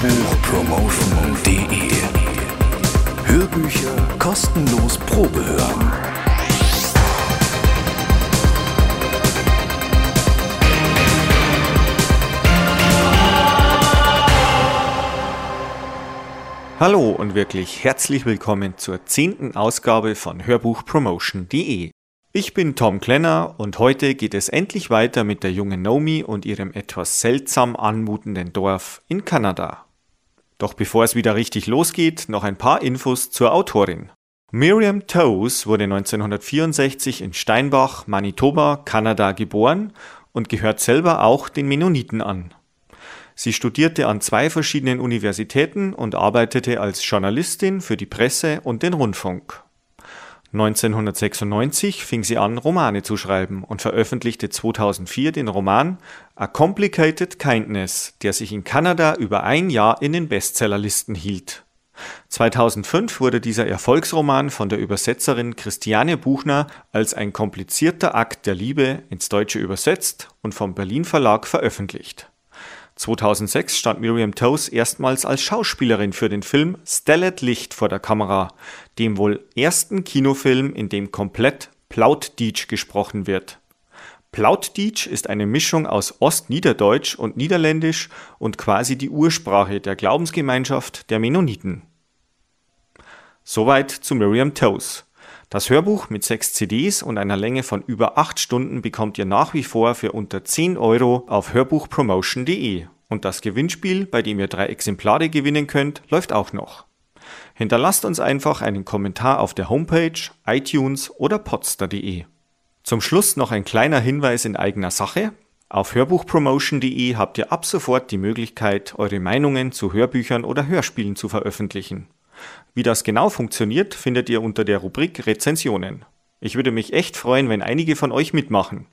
Hörbuchpromotion.de Hörbücher kostenlos Probe hören. Hallo und wirklich herzlich willkommen zur zehnten Ausgabe von Hörbuchpromotion.de. Ich bin Tom Klenner und heute geht es endlich weiter mit der jungen Naomi und ihrem etwas seltsam anmutenden Dorf in Kanada. Doch bevor es wieder richtig losgeht, noch ein paar Infos zur Autorin. Miriam Toes wurde 1964 in Steinbach, Manitoba, Kanada geboren und gehört selber auch den Mennoniten an. Sie studierte an zwei verschiedenen Universitäten und arbeitete als Journalistin für die Presse und den Rundfunk. 1996 fing sie an, Romane zu schreiben und veröffentlichte 2004 den Roman A Complicated Kindness, der sich in Kanada über ein Jahr in den Bestsellerlisten hielt. 2005 wurde dieser Erfolgsroman von der Übersetzerin Christiane Buchner als ein komplizierter Akt der Liebe ins Deutsche übersetzt und vom Berlin Verlag veröffentlicht. 2006 stand Miriam Toes erstmals als Schauspielerin für den Film Stellet Licht vor der Kamera, dem wohl ersten Kinofilm, in dem komplett Plautdietsch gesprochen wird. Plautdietsch ist eine Mischung aus Ostniederdeutsch und Niederländisch und quasi die Ursprache der Glaubensgemeinschaft der Mennoniten. Soweit zu Miriam Toes. Das Hörbuch mit sechs CDs und einer Länge von über acht Stunden bekommt ihr nach wie vor für unter 10 Euro auf hörbuchpromotion.de. Und das Gewinnspiel, bei dem ihr drei Exemplare gewinnen könnt, läuft auch noch. Hinterlasst uns einfach einen Kommentar auf der Homepage, iTunes oder podster.de. Zum Schluss noch ein kleiner Hinweis in eigener Sache. Auf hörbuchpromotion.de habt ihr ab sofort die Möglichkeit, eure Meinungen zu Hörbüchern oder Hörspielen zu veröffentlichen. Wie das genau funktioniert, findet ihr unter der Rubrik Rezensionen. Ich würde mich echt freuen, wenn einige von euch mitmachen.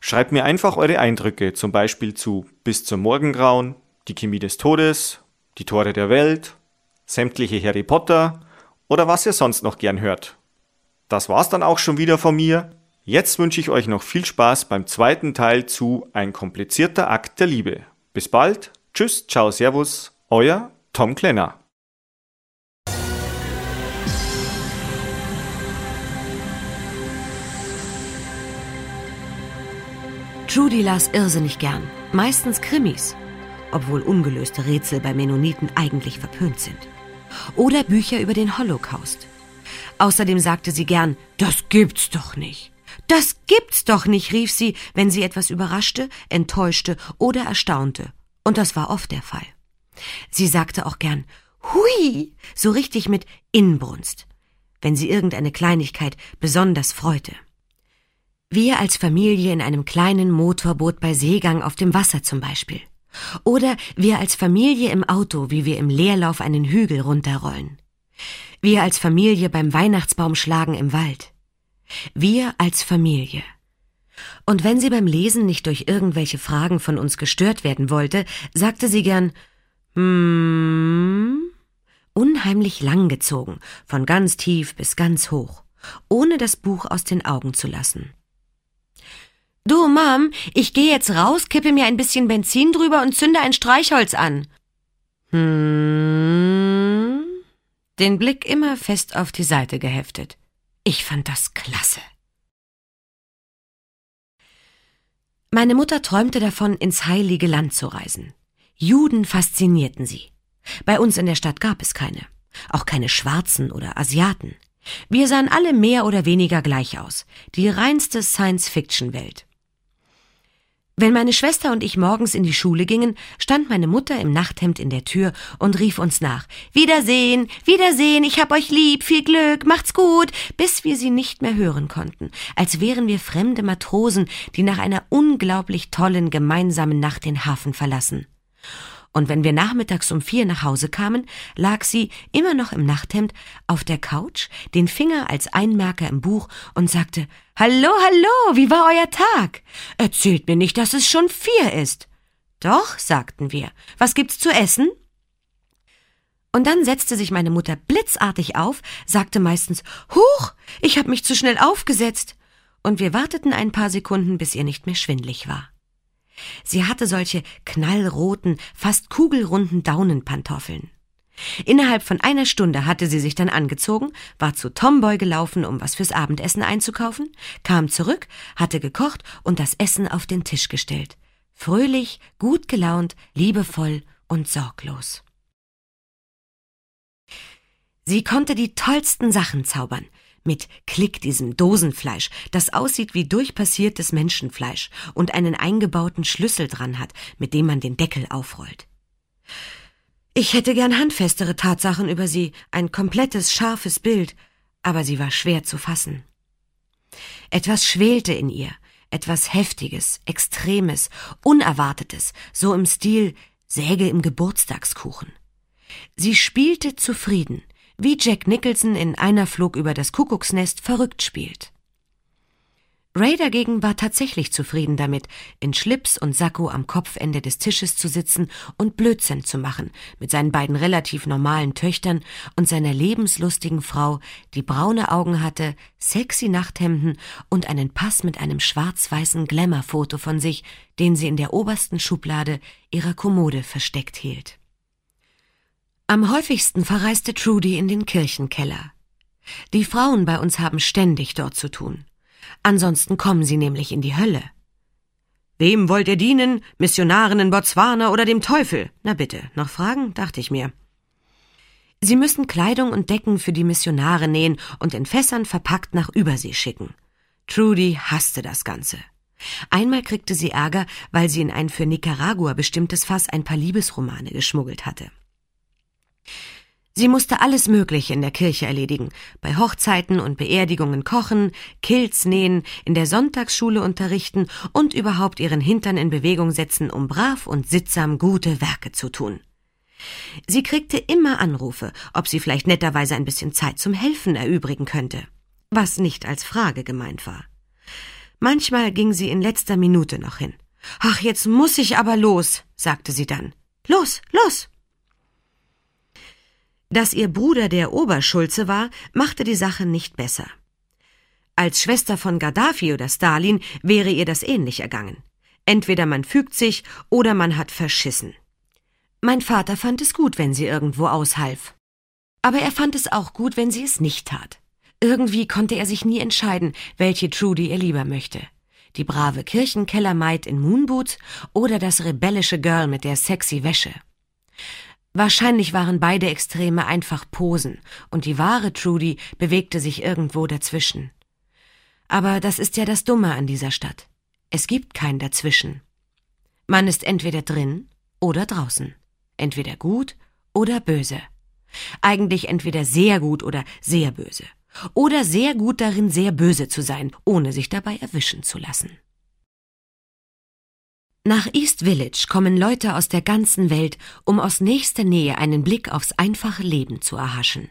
Schreibt mir einfach eure Eindrücke, zum Beispiel zu Bis zum Morgengrauen, Die Chemie des Todes, Die Tore der Welt, sämtliche Harry Potter oder was ihr sonst noch gern hört. Das war's dann auch schon wieder von mir. Jetzt wünsche ich euch noch viel Spaß beim zweiten Teil zu Ein komplizierter Akt der Liebe. Bis bald, tschüss, ciao, servus, euer Tom Klenner. Judy las irrsinnig gern, meistens Krimis, obwohl ungelöste Rätsel bei Mennoniten eigentlich verpönt sind. Oder Bücher über den Holocaust. Außerdem sagte sie gern, das gibt's doch nicht. Das gibt's doch nicht, rief sie, wenn sie etwas überraschte, enttäuschte oder erstaunte. Und das war oft der Fall. Sie sagte auch gern, hui, so richtig mit Inbrunst, wenn sie irgendeine Kleinigkeit besonders freute. Wir als Familie in einem kleinen Motorboot bei Seegang auf dem Wasser zum Beispiel. Oder wir als Familie im Auto, wie wir im Leerlauf einen Hügel runterrollen. Wir als Familie beim Weihnachtsbaumschlagen im Wald. Wir als Familie. Und wenn sie beim Lesen nicht durch irgendwelche Fragen von uns gestört werden wollte, sagte sie gern, hm, unheimlich langgezogen, von ganz tief bis ganz hoch, ohne das Buch aus den Augen zu lassen. Du, Mom, ich gehe jetzt raus, kippe mir ein bisschen Benzin drüber und zünde ein Streichholz an. Hm. Den Blick immer fest auf die Seite geheftet. Ich fand das klasse. Meine Mutter träumte davon, ins heilige Land zu reisen. Juden faszinierten sie. Bei uns in der Stadt gab es keine. Auch keine Schwarzen oder Asiaten. Wir sahen alle mehr oder weniger gleich aus. Die reinste Science-Fiction-Welt. Wenn meine Schwester und ich morgens in die Schule gingen, stand meine Mutter im Nachthemd in der Tür und rief uns nach. Wiedersehen, Wiedersehen, ich hab euch lieb, viel Glück, macht's gut, bis wir sie nicht mehr hören konnten, als wären wir fremde Matrosen, die nach einer unglaublich tollen gemeinsamen Nacht den Hafen verlassen und wenn wir nachmittags um vier nach Hause kamen, lag sie, immer noch im Nachthemd, auf der Couch, den Finger als Einmerker im Buch und sagte, Hallo, hallo, wie war euer Tag? Erzählt mir nicht, dass es schon vier ist. Doch, sagten wir, was gibt's zu essen? Und dann setzte sich meine Mutter blitzartig auf, sagte meistens, Huch, ich hab mich zu schnell aufgesetzt. Und wir warteten ein paar Sekunden, bis ihr nicht mehr schwindlig war. Sie hatte solche knallroten, fast kugelrunden Daunenpantoffeln. Innerhalb von einer Stunde hatte sie sich dann angezogen, war zu Tomboy gelaufen, um was fürs Abendessen einzukaufen, kam zurück, hatte gekocht und das Essen auf den Tisch gestellt. Fröhlich, gut gelaunt, liebevoll und sorglos. Sie konnte die tollsten Sachen zaubern. Mit Klick diesem Dosenfleisch, das aussieht wie durchpassiertes Menschenfleisch und einen eingebauten Schlüssel dran hat, mit dem man den Deckel aufrollt. Ich hätte gern handfestere Tatsachen über sie, ein komplettes, scharfes Bild, aber sie war schwer zu fassen. Etwas schwelte in ihr, etwas Heftiges, Extremes, Unerwartetes, so im Stil Säge im Geburtstagskuchen. Sie spielte zufrieden, wie Jack Nicholson in einer Flug über das Kuckucksnest verrückt spielt. Ray dagegen war tatsächlich zufrieden damit, in Schlips und Sakko am Kopfende des Tisches zu sitzen und Blödsinn zu machen, mit seinen beiden relativ normalen Töchtern und seiner lebenslustigen Frau, die braune Augen hatte, sexy Nachthemden und einen Pass mit einem schwarz-weißen Glamour-Foto von sich, den sie in der obersten Schublade ihrer Kommode versteckt hielt. Am häufigsten verreiste Trudy in den Kirchenkeller. Die Frauen bei uns haben ständig dort zu tun. Ansonsten kommen sie nämlich in die Hölle. Wem wollt ihr dienen? Missionaren in Botswana oder dem Teufel? Na bitte, noch Fragen? dachte ich mir. Sie müssen Kleidung und Decken für die Missionare nähen und in Fässern verpackt nach Übersee schicken. Trudy hasste das Ganze. Einmal kriegte sie Ärger, weil sie in ein für Nicaragua bestimmtes Fass ein paar Liebesromane geschmuggelt hatte. Sie musste alles Mögliche in der Kirche erledigen, bei Hochzeiten und Beerdigungen kochen, Kilts nähen, in der Sonntagsschule unterrichten und überhaupt ihren Hintern in Bewegung setzen, um brav und sittsam gute Werke zu tun. Sie kriegte immer Anrufe, ob sie vielleicht netterweise ein bisschen Zeit zum Helfen erübrigen könnte, was nicht als Frage gemeint war. Manchmal ging sie in letzter Minute noch hin. Ach, jetzt muss ich aber los, sagte sie dann. Los, los! Dass ihr Bruder der Oberschulze war, machte die Sache nicht besser. Als Schwester von Gaddafi oder Stalin wäre ihr das ähnlich ergangen. Entweder man fügt sich oder man hat verschissen. Mein Vater fand es gut, wenn sie irgendwo aushalf. Aber er fand es auch gut, wenn sie es nicht tat. Irgendwie konnte er sich nie entscheiden, welche Trudy er lieber möchte. Die brave Kirchenkellermaid in Moonboots oder das rebellische Girl mit der sexy Wäsche. Wahrscheinlich waren beide Extreme einfach Posen, und die wahre Trudy bewegte sich irgendwo dazwischen. Aber das ist ja das Dumme an dieser Stadt. Es gibt kein Dazwischen. Man ist entweder drin oder draußen, entweder gut oder böse. Eigentlich entweder sehr gut oder sehr böse. Oder sehr gut darin, sehr böse zu sein, ohne sich dabei erwischen zu lassen. Nach East Village kommen Leute aus der ganzen Welt, um aus nächster Nähe einen Blick aufs einfache Leben zu erhaschen.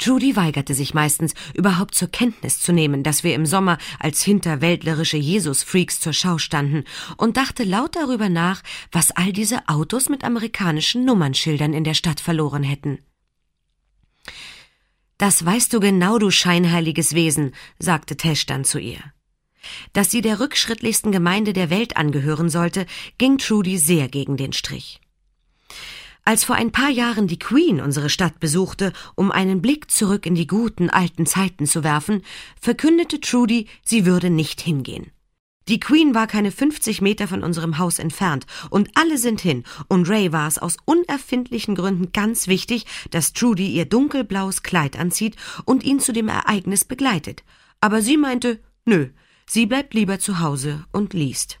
Judy weigerte sich meistens, überhaupt zur Kenntnis zu nehmen, dass wir im Sommer als hinterwäldlerische Jesus-Freaks zur Schau standen und dachte laut darüber nach, was all diese Autos mit amerikanischen Nummernschildern in der Stadt verloren hätten. Das weißt du genau, du scheinheiliges Wesen, sagte Tesh dann zu ihr. Dass sie der rückschrittlichsten Gemeinde der Welt angehören sollte, ging Trudy sehr gegen den Strich. Als vor ein paar Jahren die Queen unsere Stadt besuchte, um einen Blick zurück in die guten alten Zeiten zu werfen, verkündete Trudy, sie würde nicht hingehen. Die Queen war keine 50 Meter von unserem Haus entfernt und alle sind hin und Ray war es aus unerfindlichen Gründen ganz wichtig, dass Trudy ihr dunkelblaues Kleid anzieht und ihn zu dem Ereignis begleitet. Aber sie meinte, nö, Sie bleibt lieber zu Hause und liest.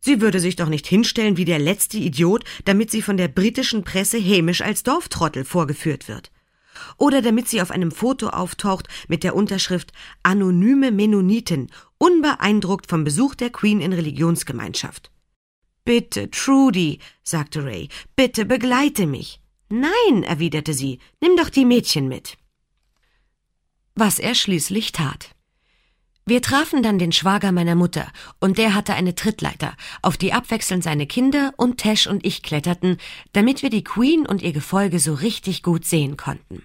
Sie würde sich doch nicht hinstellen wie der letzte Idiot, damit sie von der britischen Presse hämisch als Dorftrottel vorgeführt wird. Oder damit sie auf einem Foto auftaucht mit der Unterschrift Anonyme Mennoniten, unbeeindruckt vom Besuch der Queen in Religionsgemeinschaft. Bitte, Trudy, sagte Ray, bitte begleite mich. Nein, erwiderte sie, nimm doch die Mädchen mit. Was er schließlich tat. Wir trafen dann den Schwager meiner Mutter, und der hatte eine Trittleiter, auf die abwechselnd seine Kinder und Tesh und ich kletterten, damit wir die Queen und ihr Gefolge so richtig gut sehen konnten.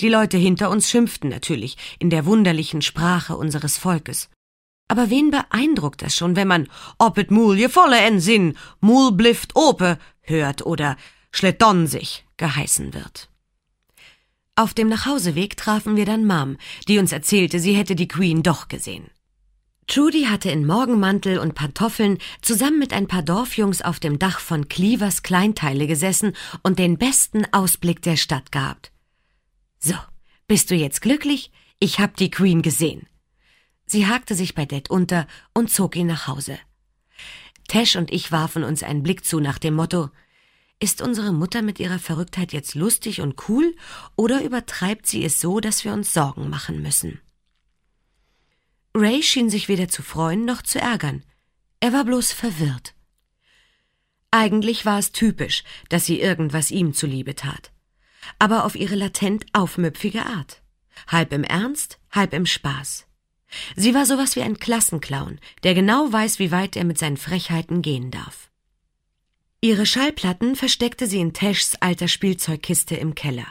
Die Leute hinter uns schimpften natürlich in der wunderlichen Sprache unseres Volkes. Aber wen beeindruckt es schon, wenn man ob et mul je volle en Sinn, mul blift ope hört oder schledon sich geheißen wird? Auf dem Nachhauseweg trafen wir dann Mom, die uns erzählte, sie hätte die Queen doch gesehen. Trudy hatte in Morgenmantel und Pantoffeln zusammen mit ein paar Dorfjungs auf dem Dach von Cleavers Kleinteile gesessen und den besten Ausblick der Stadt gehabt. So, bist du jetzt glücklich? Ich hab die Queen gesehen. Sie hakte sich bei Dad unter und zog ihn nach Hause. Tesh und ich warfen uns einen Blick zu nach dem Motto Ist unsere Mutter mit ihrer Verrücktheit jetzt lustig und cool, oder übertreibt sie es so, dass wir uns Sorgen machen müssen? Ray schien sich weder zu freuen noch zu ärgern. Er war bloß verwirrt. Eigentlich war es typisch, dass sie irgendwas ihm zuliebe tat, aber auf ihre latent aufmüpfige Art. Halb im Ernst, halb im Spaß. Sie war sowas wie ein Klassenclown, der genau weiß, wie weit er mit seinen Frechheiten gehen darf. Ihre Schallplatten versteckte sie in Tashs alter Spielzeugkiste im Keller.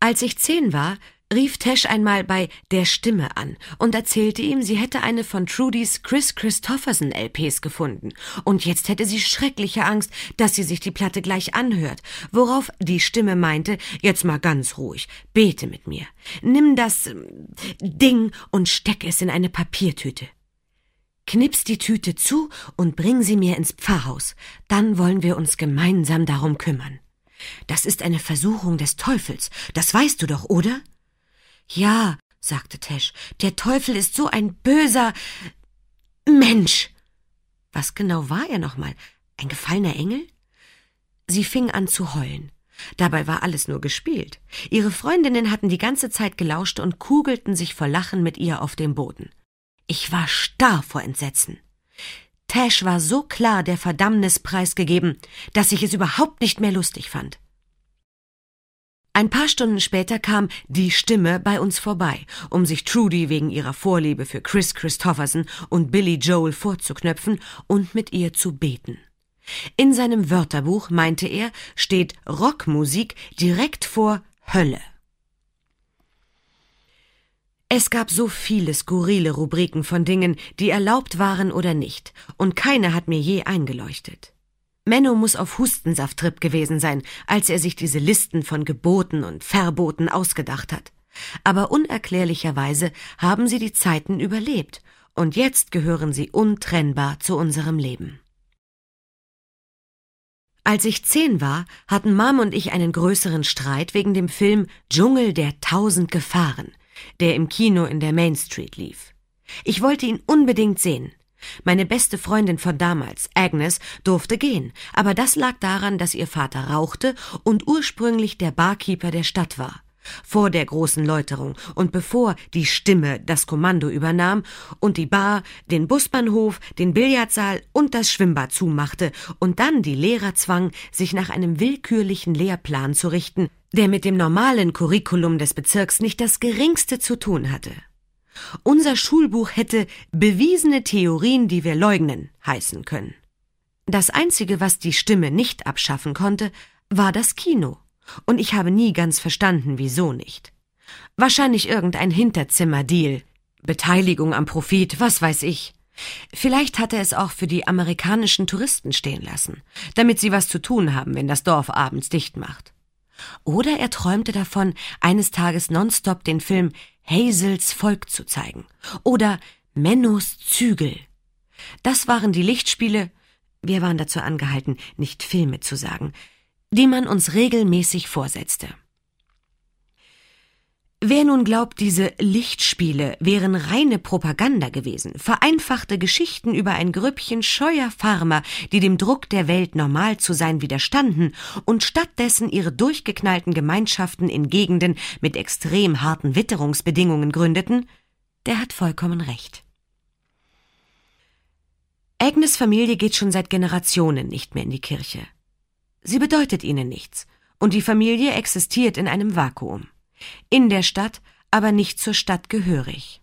Als ich zehn war, rief Tesh einmal bei der Stimme an und erzählte ihm, sie hätte eine von Trudys Chris Christopherson LPs gefunden und jetzt hätte sie schreckliche Angst, dass sie sich die Platte gleich anhört, worauf die Stimme meinte, jetzt mal ganz ruhig, bete mit mir, nimm das ähm, Ding und steck es in eine Papiertüte. Knips die Tüte zu und bring sie mir ins Pfarrhaus, dann wollen wir uns gemeinsam darum kümmern. Das ist eine Versuchung des Teufels, das weißt du doch, oder? Ja, sagte Tesh, der Teufel ist so ein böser Mensch. Was genau war er nochmal? Ein gefallener Engel? Sie fing an zu heulen. Dabei war alles nur gespielt. Ihre Freundinnen hatten die ganze Zeit gelauscht und kugelten sich vor Lachen mit ihr auf dem Boden. Ich war starr vor Entsetzen. Tash war so klar der Verdammnis preisgegeben, dass ich es überhaupt nicht mehr lustig fand. Ein paar Stunden später kam die Stimme bei uns vorbei, um sich Trudy wegen ihrer Vorliebe für Chris Christopherson und Billy Joel vorzuknöpfen und mit ihr zu beten. In seinem Wörterbuch, meinte er, steht Rockmusik direkt vor Hölle. Es gab so viele skurrile Rubriken von Dingen, die erlaubt waren oder nicht, und keine hat mir je eingeleuchtet. Menno muss auf Hustensafttrip gewesen sein, als er sich diese Listen von Geboten und Verboten ausgedacht hat. Aber unerklärlicherweise haben sie die Zeiten überlebt, und jetzt gehören sie untrennbar zu unserem Leben. Als ich zehn war, hatten Mom und ich einen größeren Streit wegen dem Film Dschungel der tausend Gefahren, der im Kino in der Main Street lief. Ich wollte ihn unbedingt sehen, meine beste Freundin von damals, Agnes, durfte gehen, aber das lag daran, dass ihr Vater rauchte und ursprünglich der Barkeeper der Stadt war. Vor der großen Läuterung und bevor die Stimme das Kommando übernahm und die Bar, den Busbahnhof, den Billardsaal und das Schwimmbad zumachte und dann die Lehrer zwang, sich nach einem willkürlichen Lehrplan zu richten, der mit dem normalen Curriculum des Bezirks nicht das geringste zu tun hatte. Unser Schulbuch hätte bewiesene Theorien, die wir leugnen, heißen können. Das Einzige, was die Stimme nicht abschaffen konnte, war das Kino. Und ich habe nie ganz verstanden, wieso nicht. Wahrscheinlich irgendein Hinterzimmerdeal. Beteiligung am Profit, was weiß ich. Vielleicht hat er es auch für die amerikanischen Touristen stehen lassen, damit sie was zu tun haben, wenn das Dorf abends dicht macht. Oder er träumte davon, eines Tages nonstop den Film Hazels Volk zu zeigen oder Mennos Zügel. Das waren die Lichtspiele, wir waren dazu angehalten, nicht Filme zu sagen, die man uns regelmäßig vorsetzte. Wer nun glaubt, diese Lichtspiele wären reine Propaganda gewesen, vereinfachte Geschichten über ein Grüppchen scheuer Farmer, die dem Druck der Welt normal zu sein widerstanden und stattdessen ihre durchgeknallten Gemeinschaften in Gegenden mit extrem harten Witterungsbedingungen gründeten, der hat vollkommen recht. Agnes Familie geht schon seit Generationen nicht mehr in die Kirche. Sie bedeutet ihnen nichts, und die Familie existiert in einem Vakuum in der Stadt, aber nicht zur Stadt gehörig.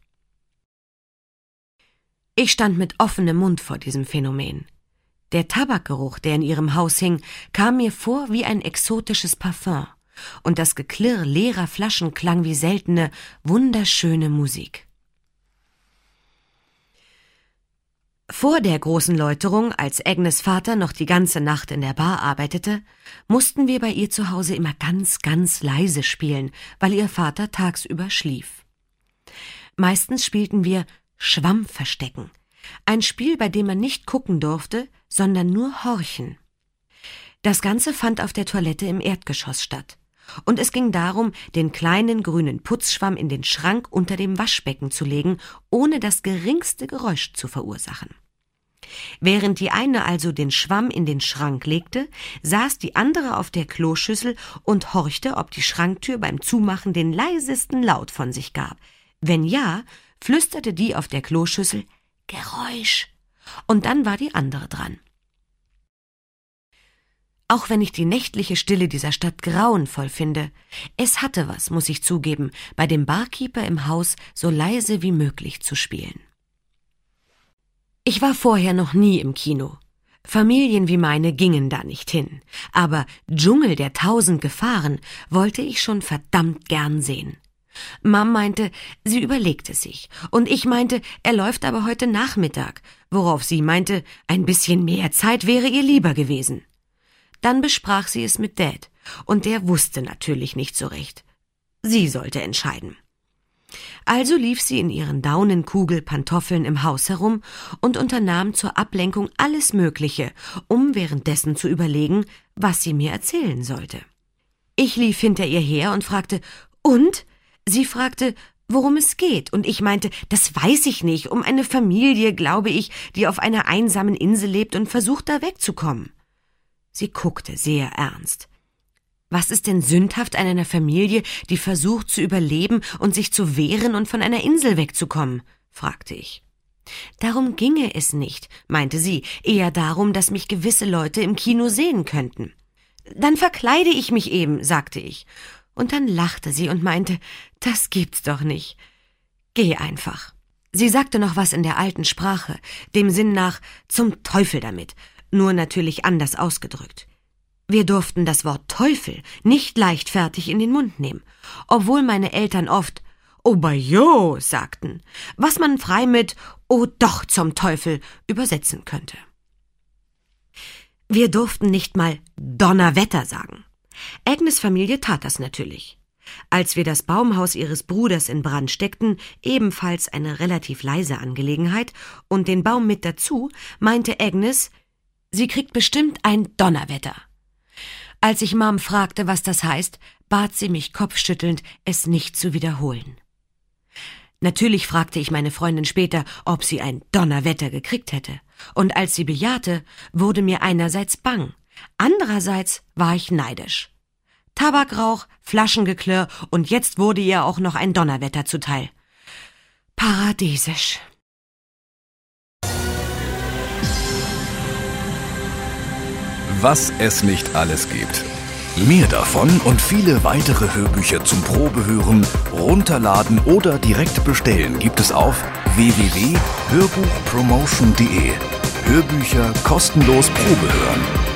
Ich stand mit offenem Mund vor diesem Phänomen. Der Tabakgeruch, der in ihrem Haus hing, kam mir vor wie ein exotisches Parfum, und das Geklirr leerer Flaschen klang wie seltene, wunderschöne Musik. Vor der großen Läuterung, als Agnes Vater noch die ganze Nacht in der Bar arbeitete, mussten wir bei ihr zu Hause immer ganz, ganz leise spielen, weil ihr Vater tagsüber schlief. Meistens spielten wir Schwammverstecken, ein Spiel, bei dem man nicht gucken durfte, sondern nur horchen. Das Ganze fand auf der Toilette im Erdgeschoss statt. Und es ging darum, den kleinen grünen Putzschwamm in den Schrank unter dem Waschbecken zu legen, ohne das geringste Geräusch zu verursachen. Während die eine also den Schwamm in den Schrank legte, saß die andere auf der Kloschüssel und horchte, ob die Schranktür beim Zumachen den leisesten Laut von sich gab. Wenn ja, flüsterte die auf der Kloschüssel Geräusch. Und dann war die andere dran. Auch wenn ich die nächtliche Stille dieser Stadt grauenvoll finde, es hatte was, muss ich zugeben, bei dem Barkeeper im Haus so leise wie möglich zu spielen. Ich war vorher noch nie im Kino. Familien wie meine gingen da nicht hin. Aber Dschungel der tausend Gefahren wollte ich schon verdammt gern sehen. Mom meinte, sie überlegte sich, und ich meinte, er läuft aber heute Nachmittag, worauf sie meinte, ein bisschen mehr Zeit wäre ihr lieber gewesen. Dann besprach sie es mit Dad, und der wusste natürlich nicht so recht. Sie sollte entscheiden. Also lief sie in ihren Daunenkugelpantoffeln im Haus herum und unternahm zur Ablenkung alles Mögliche, um währenddessen zu überlegen, was sie mir erzählen sollte. Ich lief hinter ihr her und fragte, und? Sie fragte, worum es geht, und ich meinte, das weiß ich nicht, um eine Familie, glaube ich, die auf einer einsamen Insel lebt und versucht, da wegzukommen. Sie guckte sehr ernst. Was ist denn sündhaft an einer Familie, die versucht zu überleben und sich zu wehren und von einer Insel wegzukommen? fragte ich. Darum ginge es nicht, meinte sie, eher darum, dass mich gewisse Leute im Kino sehen könnten. Dann verkleide ich mich eben, sagte ich. Und dann lachte sie und meinte, das gibt's doch nicht. Geh einfach. Sie sagte noch was in der alten Sprache, dem Sinn nach zum Teufel damit, nur natürlich anders ausgedrückt. Wir durften das Wort Teufel nicht leichtfertig in den Mund nehmen, obwohl meine Eltern oft Obajo sagten, was man frei mit Oh doch zum Teufel übersetzen könnte. Wir durften nicht mal Donnerwetter sagen. Agnes Familie tat das natürlich. Als wir das Baumhaus ihres Bruders in Brand steckten, ebenfalls eine relativ leise Angelegenheit, und den Baum mit dazu, meinte Agnes, sie kriegt bestimmt ein Donnerwetter. Als ich Mom fragte, was das heißt, bat sie mich kopfschüttelnd, es nicht zu wiederholen. Natürlich fragte ich meine Freundin später, ob sie ein Donnerwetter gekriegt hätte. Und als sie bejahte, wurde mir einerseits bang, andererseits war ich neidisch. Tabakrauch, Flaschengeklirr und jetzt wurde ihr auch noch ein Donnerwetter zuteil. Paradiesisch. Was es nicht alles gibt. Mehr davon und viele weitere Hörbücher zum Probehören, runterladen oder direkt bestellen gibt es auf www.hörbuchpromotion.de. Hörbücher kostenlos Probehören.